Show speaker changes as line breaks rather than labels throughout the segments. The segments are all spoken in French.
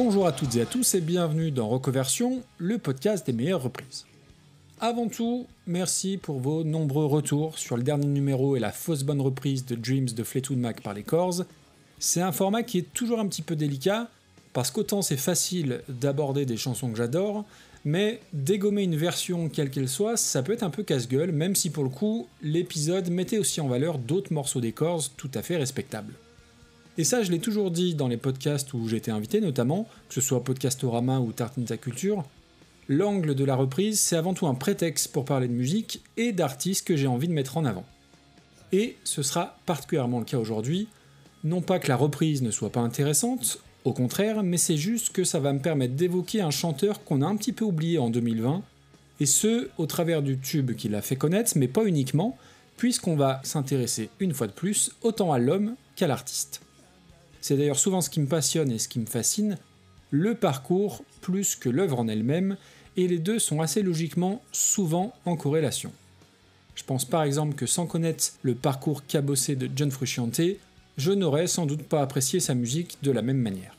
Bonjour à toutes et à tous et bienvenue dans Reconversion, le podcast des meilleures reprises. Avant tout, merci pour vos nombreux retours sur le dernier numéro et la fausse bonne reprise de Dreams de Fleetwood Mac par les Corrs. C'est un format qui est toujours un petit peu délicat, parce qu'autant c'est facile d'aborder des chansons que j'adore, mais dégommer une version quelle qu'elle soit, ça peut être un peu casse-gueule, même si pour le coup, l'épisode mettait aussi en valeur d'autres morceaux des Corrs tout à fait respectables. Et ça, je l'ai toujours dit dans les podcasts où été invité, notamment, que ce soit Podcastorama ou Tartinta Culture, l'angle de la reprise, c'est avant tout un prétexte pour parler de musique et d'artistes que j'ai envie de mettre en avant. Et ce sera particulièrement le cas aujourd'hui, non pas que la reprise ne soit pas intéressante, au contraire, mais c'est juste que ça va me permettre d'évoquer un chanteur qu'on a un petit peu oublié en 2020, et ce, au travers du tube qui l'a fait connaître, mais pas uniquement, puisqu'on va s'intéresser une fois de plus autant à l'homme qu'à l'artiste. C'est d'ailleurs souvent ce qui me passionne et ce qui me fascine, le parcours plus que l'œuvre en elle-même, et les deux sont assez logiquement souvent en corrélation. Je pense par exemple que sans connaître le parcours cabossé de John Frusciante, je n'aurais sans doute pas apprécié sa musique de la même manière.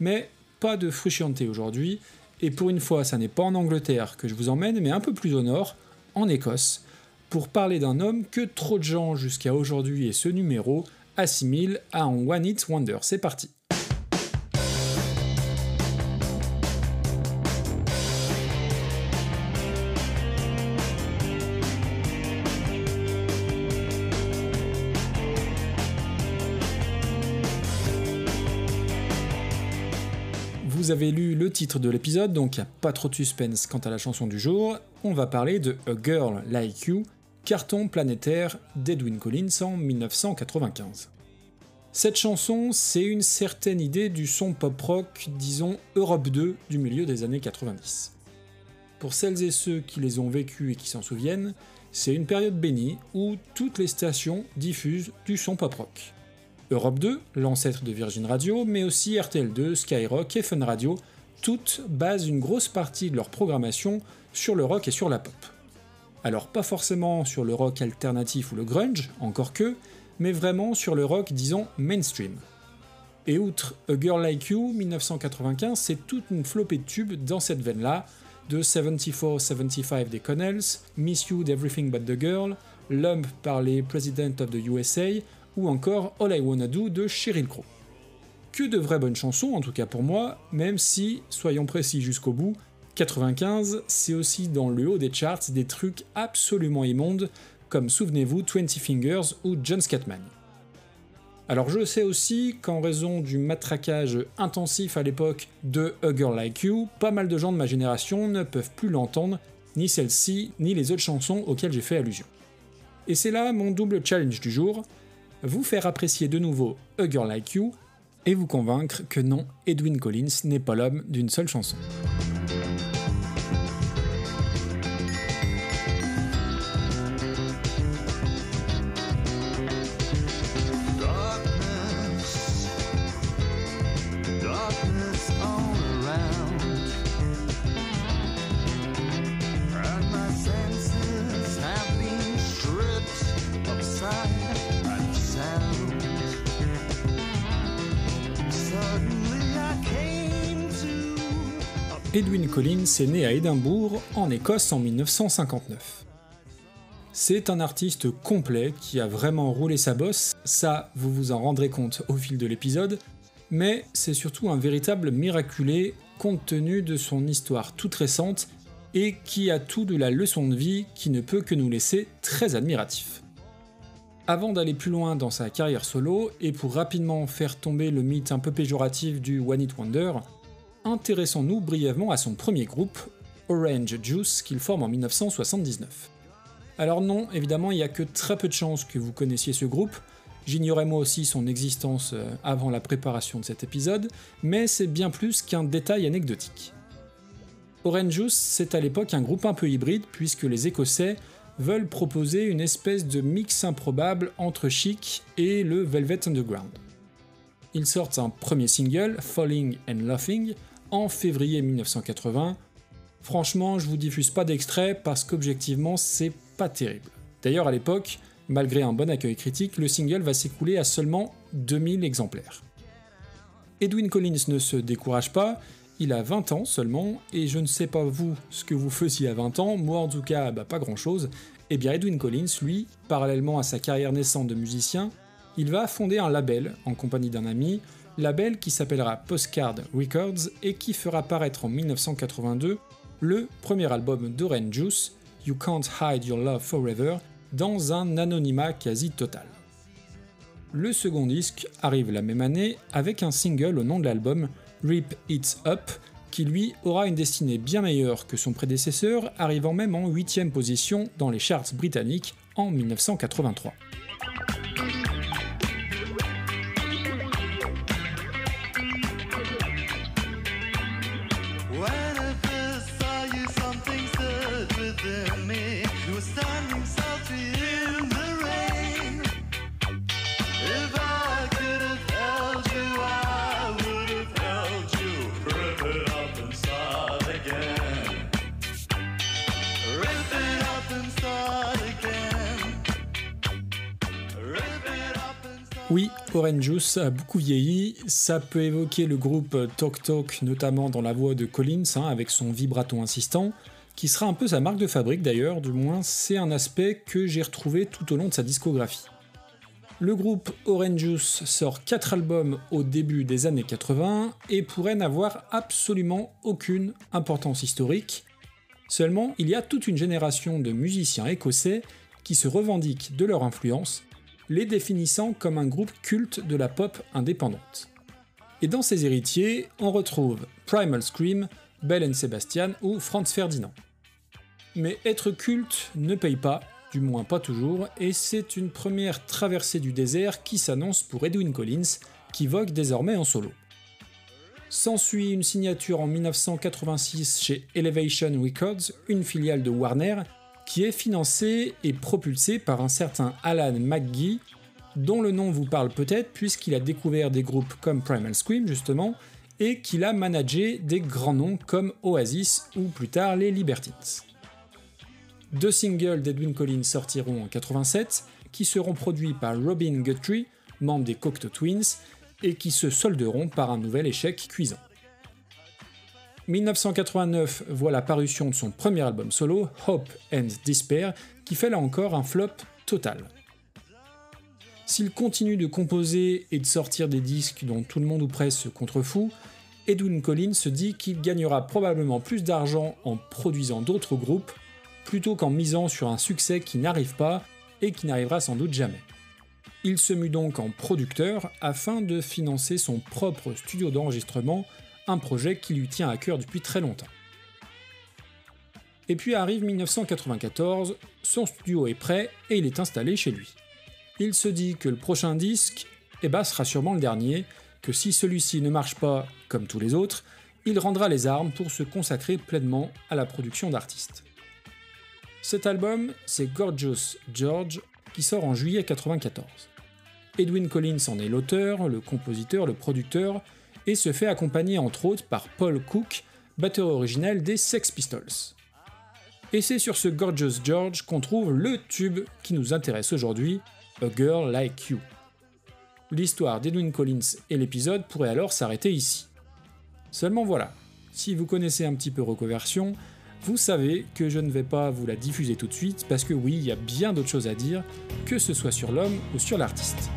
Mais pas de Frusciante aujourd'hui, et pour une fois ça n'est pas en Angleterre que je vous emmène, mais un peu plus au nord, en Écosse, pour parler d'un homme que trop de gens jusqu'à aujourd'hui et ce numéro assimilent à un One Hit Wonder. C'est parti vous avez lu le titre de l'épisode, donc pas trop de suspense quant à la chanson du jour. On va parler de A Girl Like You, carton planétaire d'Edwin Collins en 1995. Cette chanson, c'est une certaine idée du son pop-rock, disons Europe 2 du milieu des années 90. Pour celles et ceux qui les ont vécus et qui s'en souviennent, c'est une période bénie où toutes les stations diffusent du son pop-rock. Europe 2, l'ancêtre de Virgin Radio, mais aussi RTL2, Skyrock et Fun Radio, toutes basent une grosse partie de leur programmation sur le rock et sur la pop. Alors pas forcément sur le rock alternatif ou le grunge, encore que, mais vraiment sur le rock, disons, mainstream. Et outre A Girl Like You, 1995, c'est toute une flopée de tubes dans cette veine-là, de 74-75 des Connells, Miss You d'Everything But The Girl, Lump par les President of the USA, ou encore All I Wanna Do de Sheryl Crow. Que de vraies bonnes chansons, en tout cas pour moi, même si, soyons précis jusqu'au bout, 95, c'est aussi dans le haut des charts des trucs absolument immondes, comme souvenez-vous 20 Fingers ou John Scatman. Alors je sais aussi qu'en raison du matraquage intensif à l'époque de A Girl Like You, pas mal de gens de ma génération ne peuvent plus l'entendre, ni celle-ci, ni les autres chansons auxquelles j'ai fait allusion. Et c'est là mon double challenge du jour, vous faire apprécier de nouveau A Girl Like You et vous convaincre que non, Edwin Collins n'est pas l'homme d'une seule chanson. Edwin Collins est né à Édimbourg, en Écosse, en 1959. C'est un artiste complet qui a vraiment roulé sa bosse, ça vous vous en rendrez compte au fil de l'épisode, mais c'est surtout un véritable miraculé compte tenu de son histoire toute récente et qui a tout de la leçon de vie qui ne peut que nous laisser très admiratifs. Avant d'aller plus loin dans sa carrière solo, et pour rapidement faire tomber le mythe un peu péjoratif du One It Wonder, intéressons-nous brièvement à son premier groupe, Orange Juice, qu'il forme en 1979. Alors non, évidemment, il n'y a que très peu de chances que vous connaissiez ce groupe, j'ignorais moi aussi son existence euh, avant la préparation de cet épisode, mais c'est bien plus qu'un détail anecdotique. Orange Juice, c'est à l'époque un groupe un peu hybride, puisque les Écossais veulent proposer une espèce de mix improbable entre Chic et le Velvet Underground. Ils sortent un premier single, Falling and Laughing, en février 1980. Franchement, je vous diffuse pas d'extrait parce qu'objectivement, c'est pas terrible. D'ailleurs, à l'époque, malgré un bon accueil critique, le single va s'écouler à seulement 2000 exemplaires. Edwin Collins ne se décourage pas, il a 20 ans seulement, et je ne sais pas vous ce que vous faisiez à 20 ans, moi en tout cas bah, pas grand chose, eh bien Edwin Collins, lui, parallèlement à sa carrière naissante de musicien, il va fonder un label en compagnie d'un ami, label qui s'appellera Postcard Records et qui fera paraître en 1982 le premier album d'Orange Juice, You Can't Hide Your Love Forever, dans un anonymat quasi total. Le second disque arrive la même année avec un single au nom de l'album, Rip It Up, qui lui aura une destinée bien meilleure que son prédécesseur, arrivant même en 8ème position dans les charts britanniques en 1983. Orange Juice a beaucoup vieilli. Ça peut évoquer le groupe Talk Talk, notamment dans la voix de Collins, hein, avec son vibrato insistant, qui sera un peu sa marque de fabrique d'ailleurs, du moins c'est un aspect que j'ai retrouvé tout au long de sa discographie. Le groupe Orange Juice sort 4 albums au début des années 80 et pourrait n'avoir absolument aucune importance historique. Seulement, il y a toute une génération de musiciens écossais qui se revendiquent de leur influence les définissant comme un groupe culte de la pop indépendante. Et dans ses héritiers, on retrouve Primal Scream, Bell and Sebastian ou Franz Ferdinand. Mais être culte ne paye pas, du moins pas toujours, et c'est une première traversée du désert qui s'annonce pour Edwin Collins, qui vogue désormais en solo. S'ensuit une signature en 1986 chez Elevation Records, une filiale de Warner, qui est financé et propulsé par un certain Alan McGee, dont le nom vous parle peut-être puisqu'il a découvert des groupes comme Primal Scream justement, et qu'il a managé des grands noms comme Oasis ou plus tard les Libertines. Deux singles d'Edwin Collins sortiront en 87, qui seront produits par Robin Guthrie, membre des Cocteau Twins, et qui se solderont par un nouvel échec cuisant. 1989 voit la parution de son premier album solo, Hope and Despair, qui fait là encore un flop total. S'il continue de composer et de sortir des disques dont tout le monde ou presque se contrefout, Edwin Collins se dit qu'il gagnera probablement plus d'argent en produisant d'autres groupes plutôt qu'en misant sur un succès qui n'arrive pas et qui n'arrivera sans doute jamais. Il se mue donc en producteur afin de financer son propre studio d'enregistrement un projet qui lui tient à cœur depuis très longtemps. Et puis arrive 1994, son studio est prêt et il est installé chez lui. Il se dit que le prochain disque eh ben, sera sûrement le dernier, que si celui-ci ne marche pas comme tous les autres, il rendra les armes pour se consacrer pleinement à la production d'artistes. Cet album, c'est Gorgeous George, qui sort en juillet 1994. Edwin Collins en est l'auteur, le compositeur, le producteur, et se fait accompagner entre autres par Paul Cook, batteur originel des Sex Pistols. Et c'est sur ce Gorgeous George qu'on trouve le tube qui nous intéresse aujourd'hui, A Girl Like You. L'histoire d'Edwin Collins et l'épisode pourraient alors s'arrêter ici. Seulement voilà, si vous connaissez un petit peu Reconversion, vous savez que je ne vais pas vous la diffuser tout de suite parce que oui, il y a bien d'autres choses à dire, que ce soit sur l'homme ou sur l'artiste.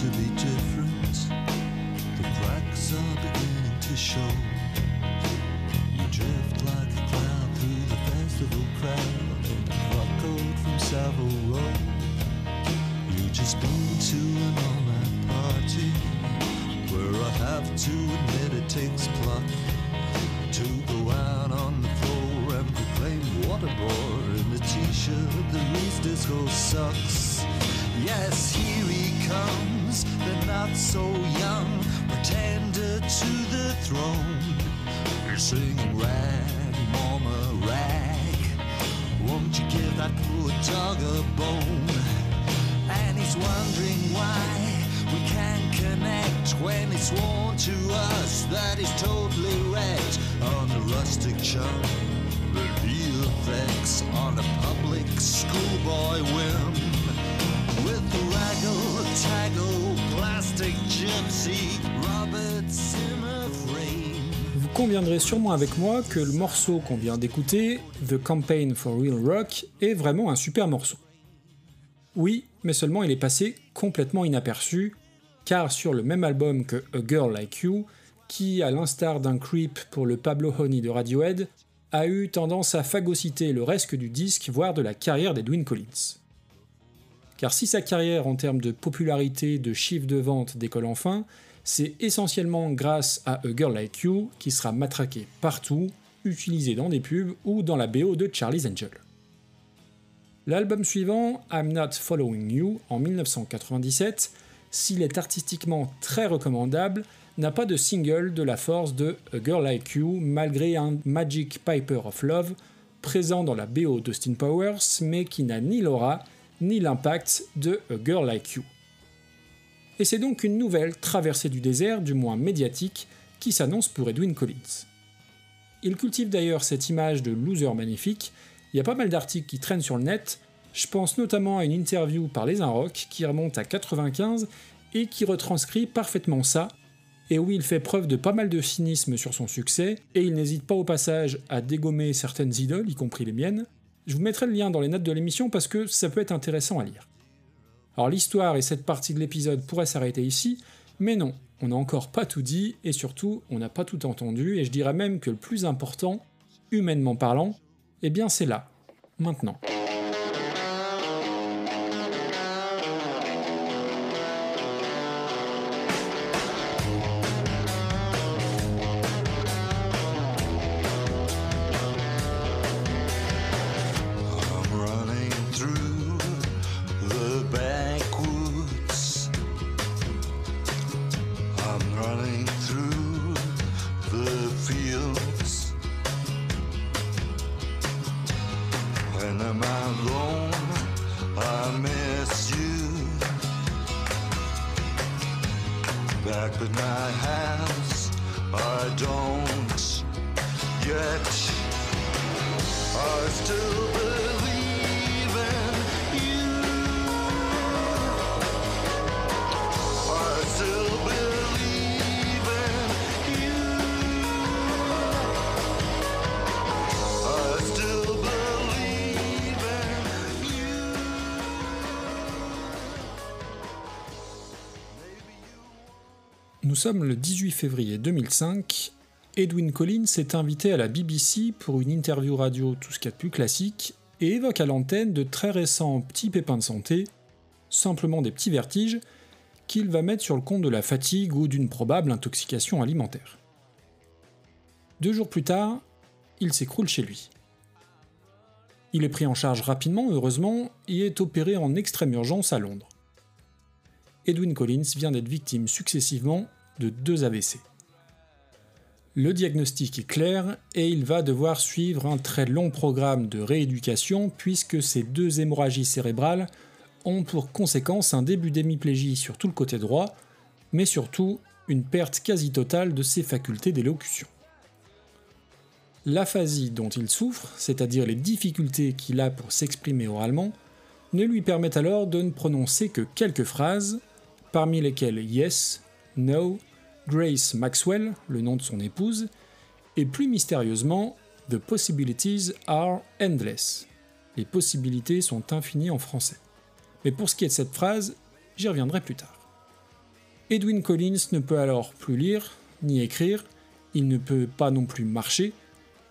to be different.
The cracks are beginning to show. You drift like a cloud through the festival crowd in a frock coat from Savile Row. You just been to an all-night party where I have to admit it takes pluck to go out on the floor and proclaim waterboard in a t-shirt that least disco sucks. Yes, here he comes they're not so young, pretender to the throne. You're singing rag, mama, rag. Won't you give that poor dog a bone? And he's wondering why we can't connect when it's sworn to us that he's totally wrecked on the rustic charm The real effects on a public schoolboy whim.
Vous conviendrez sûrement avec moi que le morceau qu'on vient d'écouter, The Campaign for Real Rock, est vraiment un super morceau. Oui, mais seulement il est passé complètement inaperçu, car sur le même album que A Girl Like You, qui, à l'instar d'un creep pour le Pablo Honey de Radiohead, a eu tendance à phagocyter le reste du disque, voire de la carrière d'Edwin Collins. Car si sa carrière en termes de popularité, de chiffre de vente décolle enfin, c'est essentiellement grâce à A Girl Like You qui sera matraqué partout, utilisé dans des pubs ou dans la BO de Charlie's Angel. L'album suivant, I'm Not Following You, en 1997, s'il est artistiquement très recommandable, n'a pas de single de la force de A Girl Like You malgré un Magic Piper of Love présent dans la BO d'Austin Powers mais qui n'a ni l'aura ni l'impact de A Girl Like You. Et c'est donc une nouvelle traversée du désert, du moins médiatique, qui s'annonce pour Edwin Collins. Il cultive d'ailleurs cette image de loser magnifique, il y a pas mal d'articles qui traînent sur le net, je pense notamment à une interview par Les Rock qui remonte à 95 et qui retranscrit parfaitement ça, et où il fait preuve de pas mal de cynisme sur son succès, et il n'hésite pas au passage à dégommer certaines idoles, y compris les miennes. Je vous mettrai le lien dans les notes de l'émission parce que ça peut être intéressant à lire. Alors l'histoire et cette partie de l'épisode pourraient s'arrêter ici, mais non, on n'a encore pas tout dit, et surtout, on n'a pas tout entendu, et je dirais même que le plus important, humainement parlant, eh bien c'est là, maintenant. Sommes le 18 février 2005. Edwin Collins est invité à la BBC pour une interview radio tout ce qu'il y a de plus classique et évoque à l'antenne de très récents petits pépins de santé, simplement des petits vertiges, qu'il va mettre sur le compte de la fatigue ou d'une probable intoxication alimentaire. Deux jours plus tard, il s'écroule chez lui. Il est pris en charge rapidement, heureusement, et est opéré en extrême urgence à Londres. Edwin Collins vient d'être victime successivement de deux AVC. Le diagnostic est clair et il va devoir suivre un très long programme de rééducation puisque ces deux hémorragies cérébrales ont pour conséquence un début d'hémiplégie sur tout le côté droit, mais surtout une perte quasi totale de ses facultés d'élocution. L'aphasie dont il souffre, c'est-à-dire les difficultés qu'il a pour s'exprimer oralement, ne lui permettent alors de ne prononcer que quelques phrases, parmi lesquelles yes, no, Grace Maxwell, le nom de son épouse, et plus mystérieusement, The possibilities are endless. Les possibilités sont infinies en français. Mais pour ce qui est de cette phrase, j'y reviendrai plus tard. Edwin Collins ne peut alors plus lire, ni écrire, il ne peut pas non plus marcher,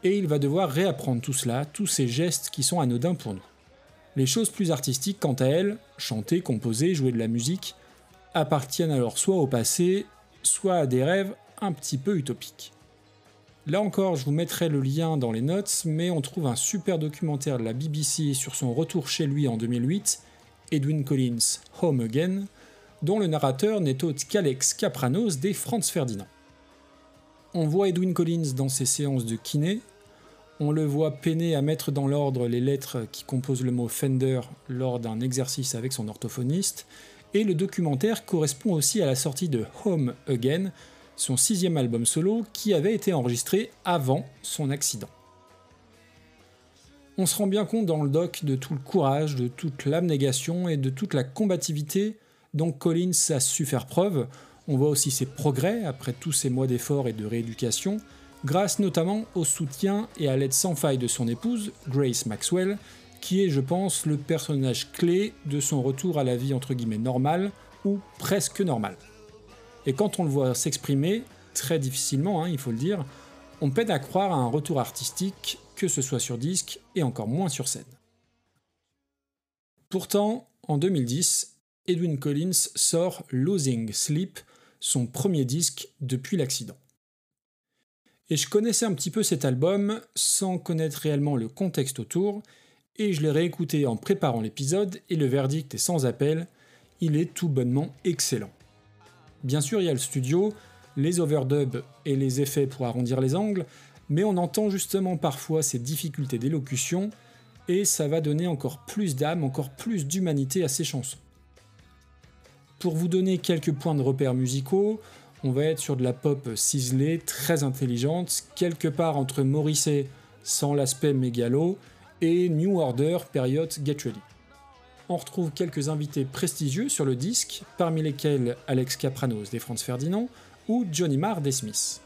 et il va devoir réapprendre tout cela, tous ces gestes qui sont anodins pour nous. Les choses plus artistiques, quant à elles, chanter, composer, jouer de la musique, appartiennent alors soit au passé, soit à des rêves un petit peu utopiques. Là encore, je vous mettrai le lien dans les notes, mais on trouve un super documentaire de la BBC sur son retour chez lui en 2008, Edwin Collins Home Again, dont le narrateur n'est autre qu'Alex Capranos des Franz Ferdinand. On voit Edwin Collins dans ses séances de kiné, on le voit peiner à mettre dans l'ordre les lettres qui composent le mot Fender lors d'un exercice avec son orthophoniste, et le documentaire correspond aussi à la sortie de Home Again, son sixième album solo qui avait été enregistré avant son accident. On se rend bien compte dans le doc de tout le courage, de toute l'abnégation et de toute la combativité donc Collins a su faire preuve. On voit aussi ses progrès après tous ces mois d'efforts et de rééducation, grâce notamment au soutien et à l'aide sans faille de son épouse, Grace Maxwell, qui est, je pense, le personnage clé de son retour à la vie entre guillemets normale, ou presque normale. Et quand on le voit s'exprimer, très difficilement, hein, il faut le dire, on peine à croire à un retour artistique, que ce soit sur disque et encore moins sur scène. Pourtant, en 2010, Edwin Collins sort Losing Sleep, son premier disque depuis l'accident. Et je connaissais un petit peu cet album sans connaître réellement le contexte autour, et je l'ai réécouté en préparant l'épisode, et le verdict est sans appel, il est tout bonnement excellent. Bien sûr, il y a le studio, les overdubs et les effets pour arrondir les angles, mais on entend justement parfois ces difficultés d'élocution, et ça va donner encore plus d'âme, encore plus d'humanité à ces chansons. Pour vous donner quelques points de repère musicaux, on va être sur de la pop ciselée, très intelligente, quelque part entre Morrissey sans l'aspect mégalo et New Order période Get Ready. On retrouve quelques invités prestigieux sur le disque, parmi lesquels Alex Capranos des Franz Ferdinand ou Johnny Marr des Smiths.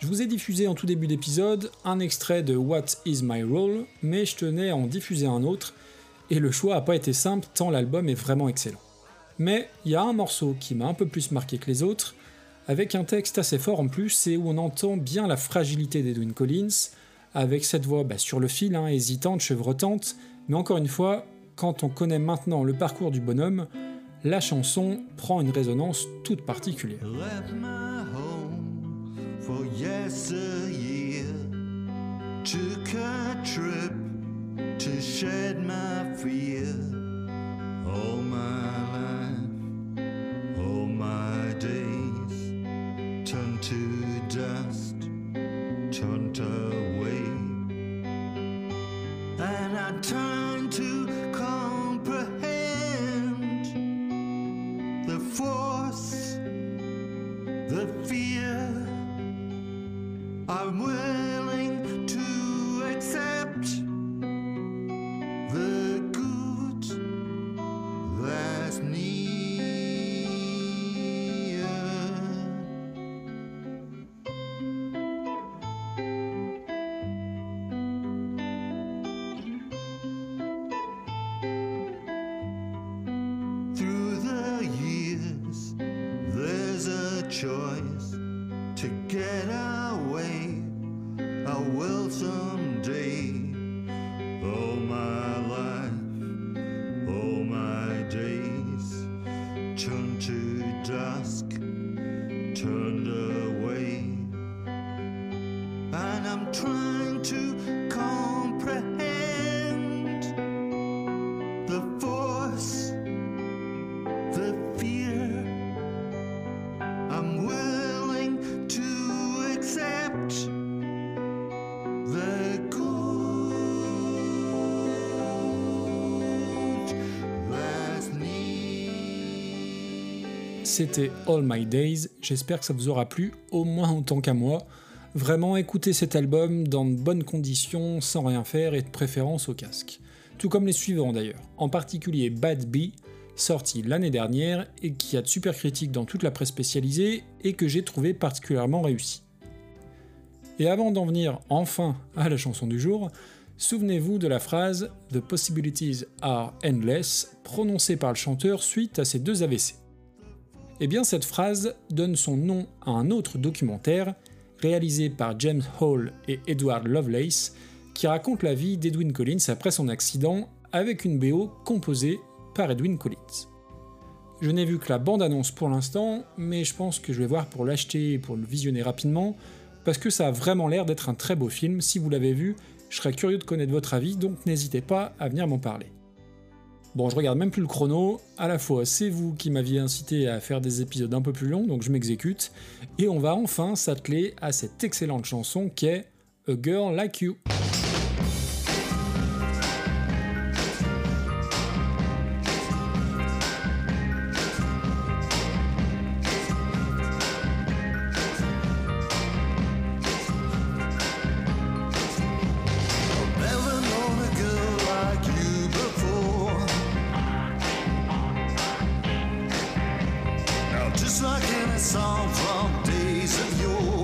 Je vous ai diffusé en tout début d'épisode un extrait de What is My Role, mais je tenais à en diffuser un autre, et le choix n'a pas été simple tant l'album est vraiment excellent. Mais il y a un morceau qui m'a un peu plus marqué que les autres, avec un texte assez fort en plus et où on entend bien la fragilité d'Edwin Collins, avec cette voix bah, sur le fil, hein, hésitante, chevrotante, mais encore une fois, quand on connaît maintenant le parcours du bonhomme, la chanson prend une résonance toute particulière. I'm with C'était All My Days, j'espère que ça vous aura plu, au moins autant qu'à moi. Vraiment écoutez cet album dans de bonnes conditions, sans rien faire et de préférence au casque. Tout comme les suivants d'ailleurs, en particulier Bad Bee, sorti l'année dernière et qui a de super critiques dans toute la presse spécialisée et que j'ai trouvé particulièrement réussi. Et avant d'en venir enfin à la chanson du jour, souvenez-vous de la phrase The possibilities are endless prononcée par le chanteur suite à ses deux AVC. Eh bien cette phrase donne son nom à un autre documentaire réalisé par James Hall et Edward Lovelace qui raconte la vie d'Edwin Collins après son accident avec une BO composée par Edwin Collins. Je n'ai vu que la bande-annonce pour l'instant, mais je pense que je vais voir pour l'acheter et pour le visionner rapidement, parce que ça a vraiment l'air d'être un très beau film. Si vous l'avez vu, je serais curieux de connaître votre avis, donc n'hésitez pas à venir m'en parler. Bon, je regarde même plus le chrono. À la fois, c'est vous qui m'aviez incité à faire des épisodes un peu plus longs, donc je m'exécute. Et on va enfin s'atteler à cette excellente chanson qu'est A Girl Like You.
in a song from days of yore.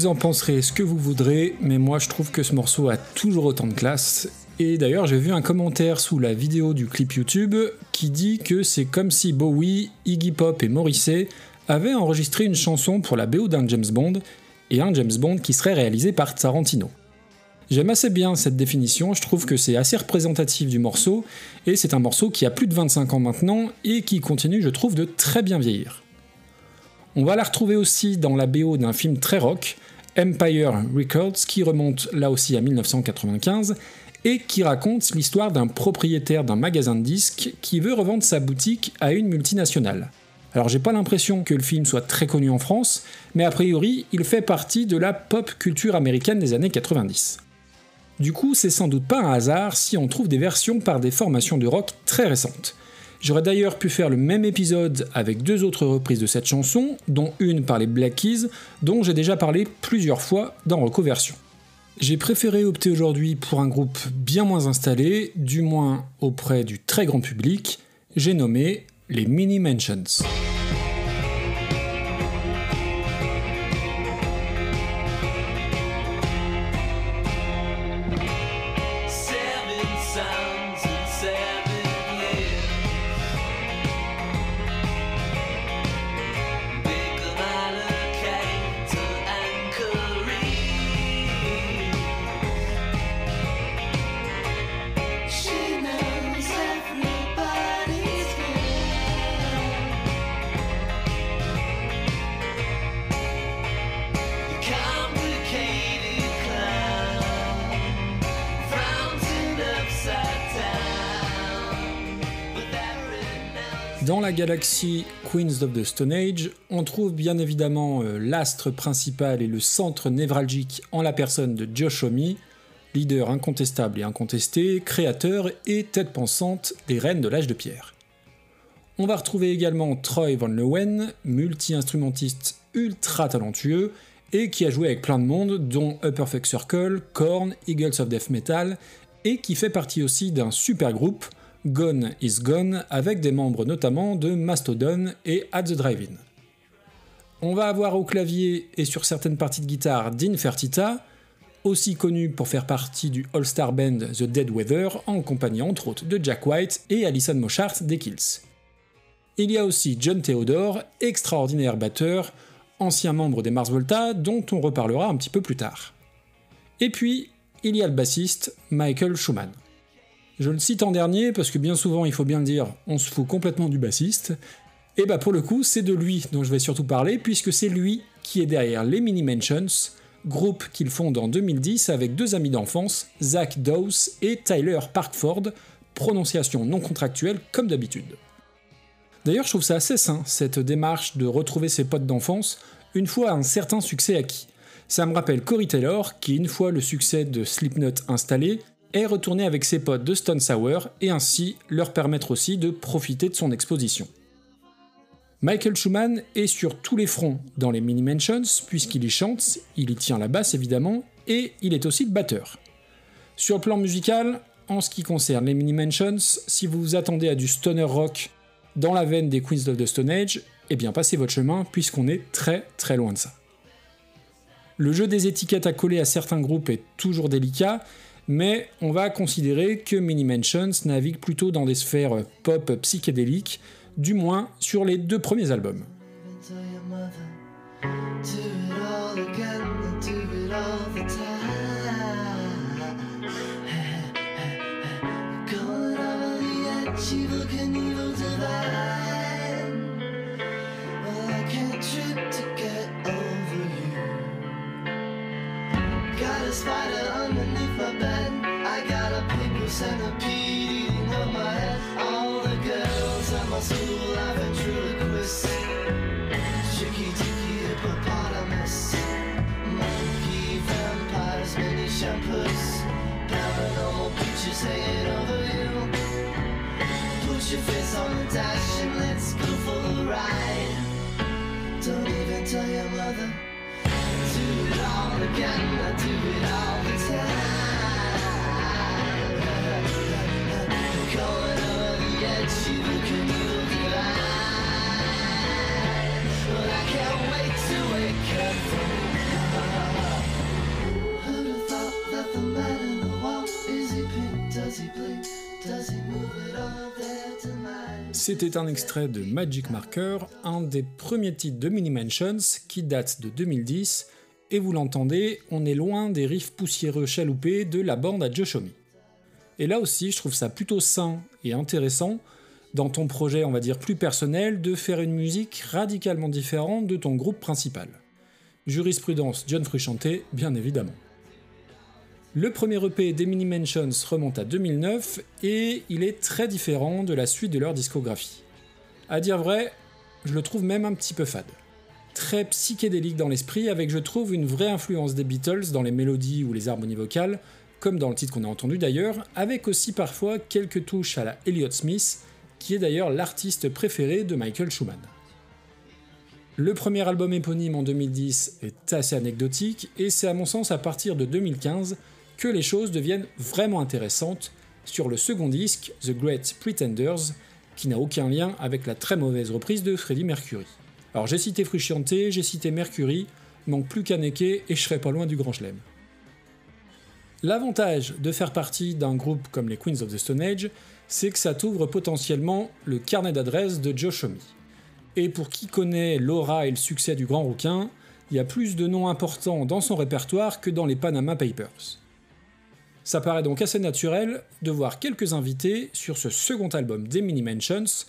Vous en penserez ce que vous voudrez, mais moi je trouve que ce morceau a toujours autant de classe. Et d'ailleurs, j'ai vu un commentaire sous la vidéo du clip YouTube qui dit que c'est comme si Bowie, Iggy Pop et Morrissey avaient enregistré une chanson pour la BO d'un James Bond, et un James Bond qui serait réalisé par Tarantino. J'aime assez bien cette définition, je trouve que c'est assez représentatif du morceau, et c'est un morceau qui a plus de 25 ans maintenant et qui continue, je trouve, de très bien vieillir. On va la retrouver aussi dans la BO d'un film très rock, Empire Records, qui remonte là aussi à 1995 et qui raconte l'histoire d'un propriétaire d'un magasin de disques qui veut revendre sa boutique à une multinationale. Alors j'ai pas l'impression que le film soit très connu en France, mais a priori il fait partie de la pop culture américaine des années 90. Du coup, c'est sans doute pas un hasard si on trouve des versions par des formations de rock très récentes. J'aurais d'ailleurs pu faire le même épisode avec deux autres reprises de cette chanson, dont une par les Black Keys, dont j'ai déjà parlé plusieurs fois dans Recoversion. J'ai préféré opter aujourd'hui pour un groupe bien moins installé, du moins auprès du très grand public, j'ai nommé les Mini Mansions. Dans la galaxie Queens of the Stone Age, on trouve bien évidemment euh, l'astre principal et le centre névralgique en la personne de Josh Homme, leader incontestable et incontesté, créateur et tête pensante des reines de l'âge de pierre. On va retrouver également Troy Van Leeuwen, multi-instrumentiste ultra talentueux et qui a joué avec plein de monde, dont A Perfect Circle, Korn, Eagles of Death Metal, et qui fait partie aussi d'un super groupe, Gone is Gone, avec des membres notamment de Mastodon et At the Drive-In. On va avoir au clavier et sur certaines parties de guitare Dean Fertita, aussi connu pour faire partie du all-star band The Dead Weather, en compagnie entre autres de Jack White et Alison Moshart des Kills. Il y a aussi John Theodore, extraordinaire batteur, ancien membre des Mars Volta, dont on reparlera un petit peu plus tard. Et puis, il y a le bassiste Michael Schumann. Je le cite en dernier parce que bien souvent, il faut bien le dire, on se fout complètement du bassiste. Et bah pour le coup, c'est de lui dont je vais surtout parler, puisque c'est lui qui est derrière les Mini Mansions, groupe qu'il fonde en 2010 avec deux amis d'enfance, Zach Dawes et Tyler Parkford, prononciation non contractuelle comme d'habitude. D'ailleurs, je trouve ça assez sain, cette démarche de retrouver ses potes d'enfance une fois un certain succès acquis. Ça me rappelle Corey Taylor, qui, une fois le succès de Slipknot installé, est retourné avec ses potes de Stone Sour et ainsi leur permettre aussi de profiter de son exposition. Michael Schumann est sur tous les fronts dans les Mini Mansions, puisqu'il y chante, il y tient la basse évidemment, et il est aussi le batteur. Sur le plan musical, en ce qui concerne les Mini Mansions, si vous vous attendez à du stoner rock dans la veine des Queens of the Stone Age, eh bien passez votre chemin puisqu'on est très très loin de ça. Le jeu des étiquettes à coller à certains groupes est toujours délicat, mais on va considérer que Mini Mansions navigue plutôt dans des sphères pop psychédéliques, du moins sur les deux premiers albums.
Centipede eating up my head. All the girls at my school have ventriloquists. Tricky dicky hippopotamus. Monkey vampires, mini shampoos. Paranormal creatures hanging over you. Put your face on the dash and let's go for the ride. Don't even tell your mother. Do it all again, I do it all the time.
C'était un extrait de Magic Marker, un des premiers titres de Mini Mansions qui date de 2010, et vous l'entendez, on est loin des riffs poussiéreux chaloupés de la bande à Joshomi. Et là aussi, je trouve ça plutôt sain et intéressant, dans ton projet, on va dire plus personnel, de faire une musique radicalement différente de ton groupe principal. Jurisprudence John Frusciante, bien évidemment. Le premier EP des Mini Mansions remonte à 2009 et il est très différent de la suite de leur discographie. À dire vrai, je le trouve même un petit peu fade. Très psychédélique dans l'esprit, avec je trouve une vraie influence des Beatles dans les mélodies ou les harmonies vocales, comme dans le titre qu'on a entendu d'ailleurs, avec aussi parfois quelques touches à la Elliott Smith, qui est d'ailleurs l'artiste préféré de Michael Schumann. Le premier album éponyme en 2010 est assez anecdotique, et c'est à mon sens à partir de 2015 que les choses deviennent vraiment intéressantes sur le second disque, The Great Pretenders, qui n'a aucun lien avec la très mauvaise reprise de Freddie Mercury. Alors j'ai cité Frusciante, j'ai cité Mercury, manque plus qu'Anneke et je serai pas loin du grand chelem. L'avantage de faire partie d'un groupe comme les Queens of the Stone Age, c'est que ça t'ouvre potentiellement le carnet d'adresses de Joe Shomi. Et pour qui connaît l'aura et le succès du grand rouquin, il y a plus de noms importants dans son répertoire que dans les Panama Papers. Ça paraît donc assez naturel de voir quelques invités sur ce second album des Mini Mansions,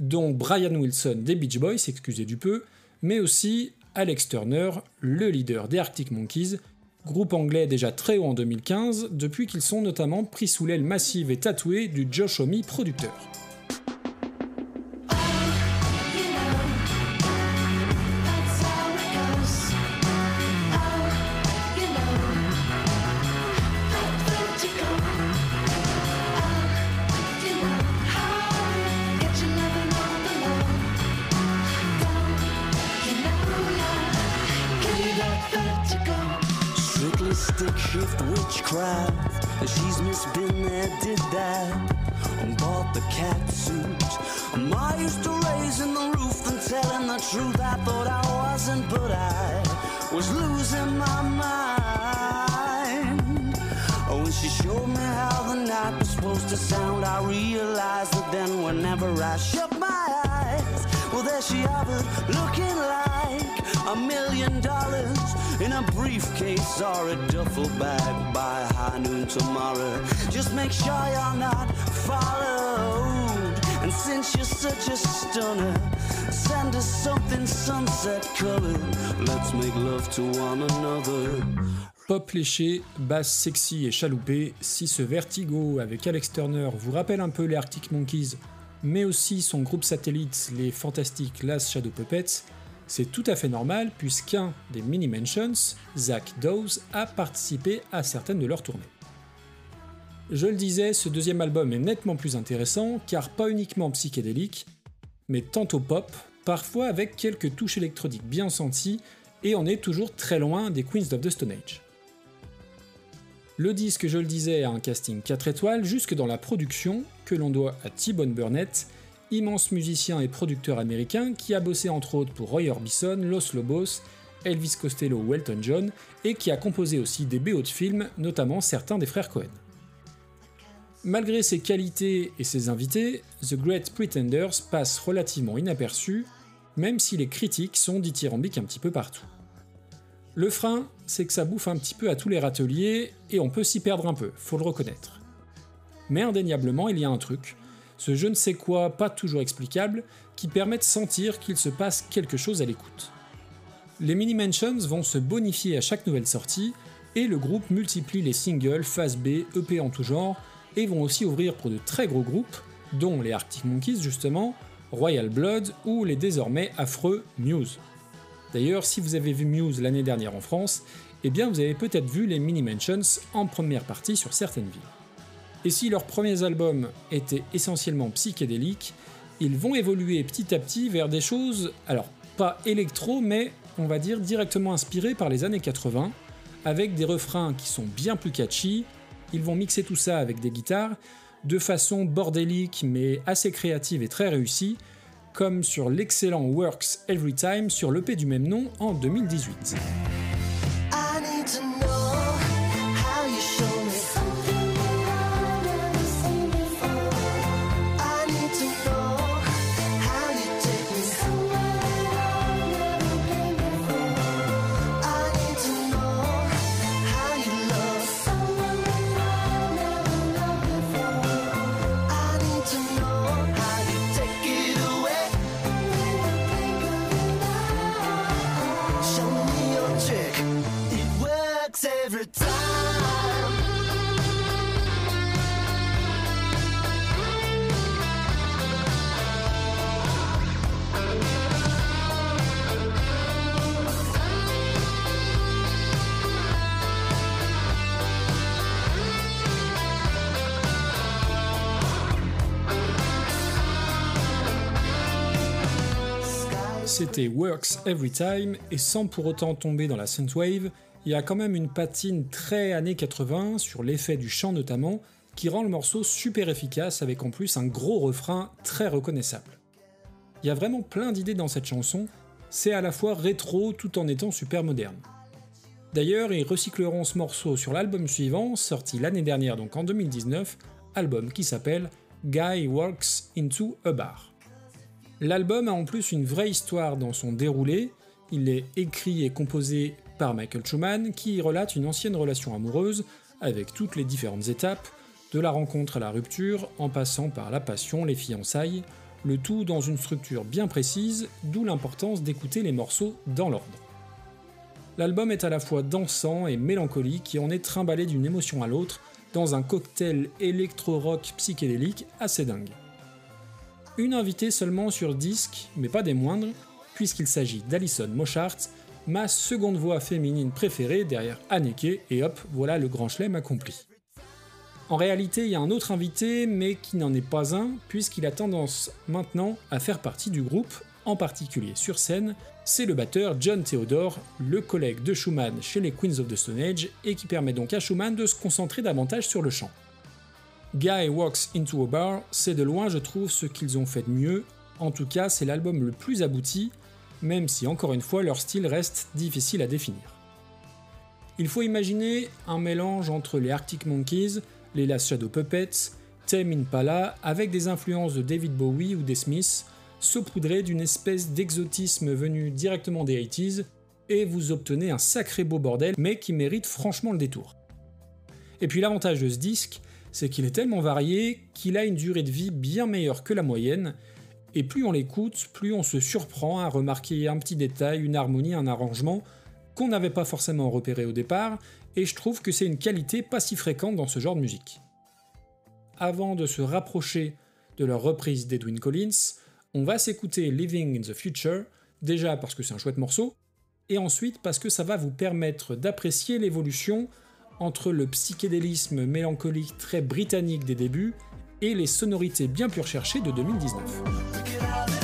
dont Brian Wilson des Beach Boys, excusez du peu, mais aussi Alex Turner, le leader des Arctic Monkeys, groupe anglais déjà très haut en 2015, depuis qu'ils sont notamment pris sous l'aile massive et tatouée du Josh Homme producteur.
Stick shift witchcraft. She's Miss Been there, did that. And bought the cat suit. I used to raising the roof and telling the truth. I thought I wasn't, but I was losing my mind. Oh, when she showed me how the night was supposed to sound, I realized that then whenever I shut my eyes,
Well, there she looking like a million dollars in a briefcase or a bag by high noon tomorrow. Just make sure you're not followed. And since you're such a stunner, send us something sunset. Let's make love to one another.
Pop léché, basse sexy et chaloupée, si ce vertigo avec Alex Turner vous rappelle un peu les Arctic Monkeys, mais aussi son groupe satellite, les fantastiques Last Shadow Puppets, c'est tout à fait normal puisqu'un des Mini Mentions, Zach Dawes, a participé à certaines de leurs tournées. Je le disais, ce deuxième album est nettement plus intéressant car pas uniquement psychédélique, mais tantôt pop, parfois avec quelques touches électroniques bien senties, et on est toujours très loin des Queens of the Stone Age. Le disque, je le disais, a un casting 4 étoiles jusque dans la production, que l'on doit à T-Bone Burnett, immense musicien et producteur américain qui a bossé entre autres pour Roy Orbison, Los Lobos, Elvis Costello ou Elton John, et qui a composé aussi des BO de films, notamment certains des frères Cohen. Malgré ses qualités et ses invités, The Great Pretenders passe relativement inaperçu, même si les critiques sont dithyrambiques un petit peu partout. Le frein, c'est que ça bouffe un petit peu à tous les râteliers et on peut s'y perdre un peu, faut le reconnaître. Mais indéniablement, il y a un truc, ce je ne sais quoi pas toujours explicable, qui permet de sentir qu'il se passe quelque chose à l'écoute. Les mini-mentions vont se bonifier à chaque nouvelle sortie, et le groupe multiplie les singles, phase B, EP en tout genre, et vont aussi ouvrir pour de très gros groupes, dont les Arctic Monkeys justement, Royal Blood ou les désormais affreux Muse. D'ailleurs, si vous avez vu Muse l'année dernière en France, eh bien vous avez peut-être vu les Mini Mentions en première partie sur certaines villes. Et si leurs premiers albums étaient essentiellement psychédéliques, ils vont évoluer petit à petit vers des choses, alors pas électro, mais on va dire directement inspirées par les années 80, avec des refrains qui sont bien plus catchy, ils vont mixer tout ça avec des guitares, de façon bordélique mais assez créative et très réussie, comme sur l'excellent Works Every Time sur l'EP du même nom en 2018.
Works Every Time,
et sans pour autant tomber dans la synthwave, il y a quand même une patine très années 80, sur l'effet du chant notamment, qui rend le morceau super efficace avec en plus un gros refrain très reconnaissable. Il y a vraiment plein d'idées dans cette chanson, c'est à la fois rétro tout en étant super moderne. D'ailleurs, ils recycleront ce morceau sur l'album suivant, sorti l'année dernière donc en 2019, album qui s'appelle Guy Walks into a Bar. L'album a en plus une vraie histoire dans son déroulé. Il est écrit et composé par Michael Schumann qui y relate une ancienne relation amoureuse avec toutes les différentes étapes, de la rencontre à la rupture, en passant par la passion, les fiançailles, le tout dans une structure bien précise, d'où l'importance d'écouter les morceaux dans l'ordre. L'album est à la fois dansant et mélancolique et on est trimballé d'une émotion à l'autre dans un cocktail électro-rock psychédélique assez dingue une invitée seulement sur disque, mais pas des moindres, puisqu'il s'agit d'Alison Moshart, ma seconde voix féminine préférée derrière Anneke, et hop, voilà le grand chelem accompli. En réalité, il y a un autre invité, mais qui n'en est pas un, puisqu'il a tendance maintenant à faire partie du groupe, en particulier sur scène, c'est le batteur John Theodore, le collègue de Schumann chez les Queens of the Stone Age, et qui permet donc à Schumann de se concentrer davantage sur le chant. Guy Walks Into a Bar, c'est de loin, je trouve, ce qu'ils ont fait de mieux. En tout cas, c'est l'album le plus abouti, même si encore une fois leur style reste difficile à définir. Il faut imaginer un mélange entre les Arctic Monkeys, les Last Shadow Puppets, Tame Impala, avec des influences de David Bowie ou des Smiths, saupoudré d'une espèce d'exotisme venu directement des 80s, et vous obtenez un sacré beau bordel, mais qui mérite franchement le détour. Et puis l'avantage de ce disque, c'est qu'il est tellement varié qu'il a une durée de vie bien meilleure que la moyenne, et plus on l'écoute, plus on se surprend à remarquer un petit détail, une harmonie, un arrangement qu'on n'avait pas forcément repéré au départ, et je trouve que c'est une qualité pas si fréquente dans ce genre de musique. Avant de se rapprocher de leur reprise d'Edwin Collins, on va s'écouter Living in the Future, déjà parce que c'est un chouette morceau, et ensuite parce que ça va vous permettre d'apprécier l'évolution entre le psychédélisme mélancolique très britannique des débuts et les sonorités bien plus recherchées de 2019.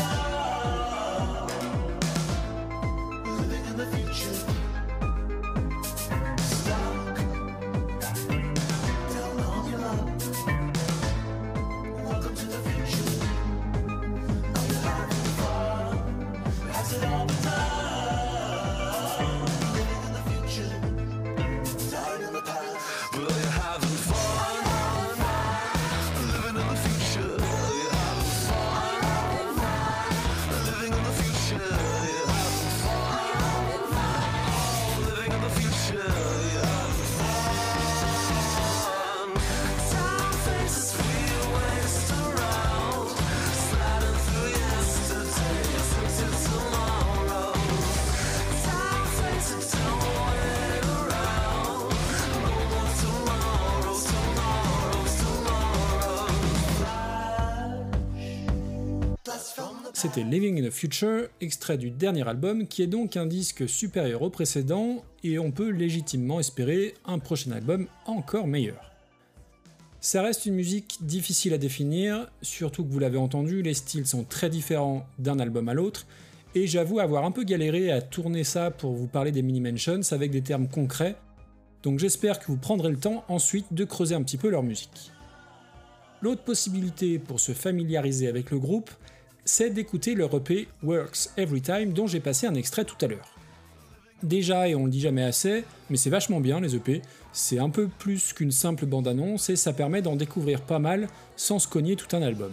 C'était Living in the Future, extrait du dernier album, qui est donc un disque supérieur au précédent, et on peut légitimement espérer un prochain album encore meilleur. Ça reste une musique difficile à définir, surtout que vous l'avez entendu, les styles sont très différents d'un album à l'autre, et j'avoue avoir un peu galéré à tourner ça pour vous parler des Mini Mentions avec des termes concrets, donc j'espère que vous prendrez le temps ensuite de creuser un petit peu leur musique. L'autre possibilité pour se familiariser avec le groupe, c'est d'écouter leur EP Works Every Time dont j'ai passé un extrait tout à l'heure. Déjà, et on le dit jamais assez, mais c'est vachement bien les EP, c'est un peu plus qu'une simple bande-annonce et ça permet d'en découvrir pas mal sans se cogner tout un album.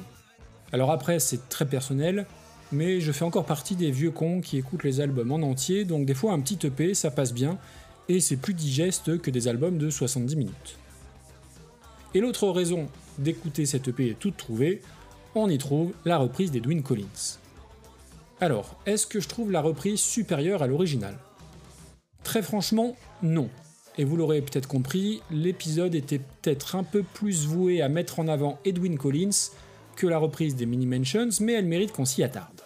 Alors après, c'est très personnel, mais je fais encore partie des vieux cons qui écoutent les albums en entier, donc des fois un petit EP ça passe bien, et c'est plus digeste que des albums de 70 minutes. Et l'autre raison d'écouter cette EP est toute trouvée, on y trouve la reprise d'Edwin Collins. Alors, est-ce que je trouve la reprise supérieure à l'original? Très franchement, non. Et vous l'aurez peut-être compris, l'épisode était peut-être un peu plus voué à mettre en avant Edwin Collins que la reprise des Mini Mentions, mais elle mérite qu'on s'y attarde.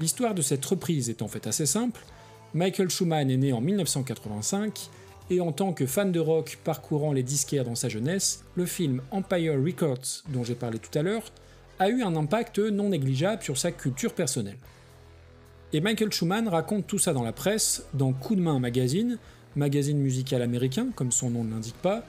L'histoire de cette reprise est en fait assez simple. Michael Schumann est né en 1985 et en tant que fan de rock parcourant les disquaires dans sa jeunesse, le film Empire Records, dont j'ai parlé tout à l'heure, a eu un impact non négligeable sur sa culture personnelle. Et Michael Schumann raconte tout ça dans la presse, dans Coup de main magazine, magazine musical américain, comme son nom ne l'indique pas.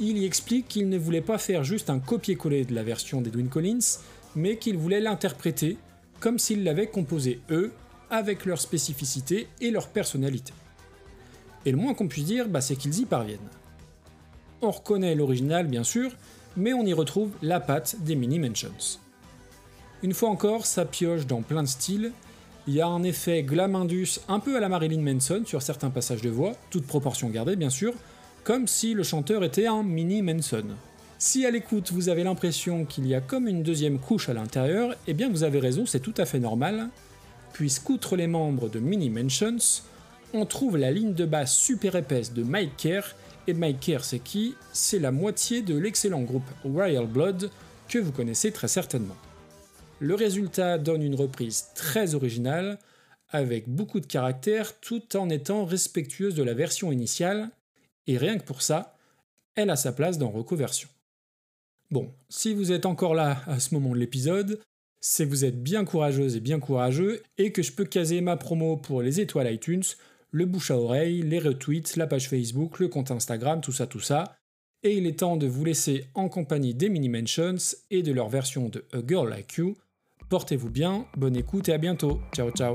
Il y explique qu'il ne voulait pas faire juste un copier-coller de la version d'Edwin Collins, mais qu'il voulait l'interpréter comme s'ils l'avaient composé eux, avec leur spécificité et leur personnalité. Et le moins qu'on puisse dire, bah, c'est qu'ils y parviennent. On reconnaît l'original bien sûr, mais on y retrouve la patte des Mini Mentions. Une fois encore, ça pioche dans plein de styles. Il y a un effet glam indus un peu à la Marilyn Manson sur certains passages de voix, toute proportion gardée bien sûr, comme si le chanteur était un mini Manson. Si à l'écoute vous avez l'impression qu'il y a comme une deuxième couche à l'intérieur, eh bien vous avez raison, c'est tout à fait normal, puisqu'outre les membres de Mini Mentions, on trouve la ligne de basse super épaisse de Mike Kerr, et Mike Kerr c'est qui? C'est la moitié de l'excellent groupe Royal Blood que vous connaissez très certainement. Le résultat donne une reprise très originale, avec beaucoup de caractère tout en étant respectueuse de la version initiale, et rien que pour ça, elle a sa place dans Recoversion. Bon, si vous êtes encore là à ce moment de l'épisode, c'est que vous êtes bien courageuse et bien courageux, et que je peux caser ma promo pour les étoiles iTunes le bouche à oreille, les retweets, la page Facebook, le compte Instagram, tout ça, tout ça. Et il est temps de vous laisser en compagnie des Mini Mentions et de leur version de A Girl Like You. Portez-vous bien, bonne écoute et à bientôt. Ciao ciao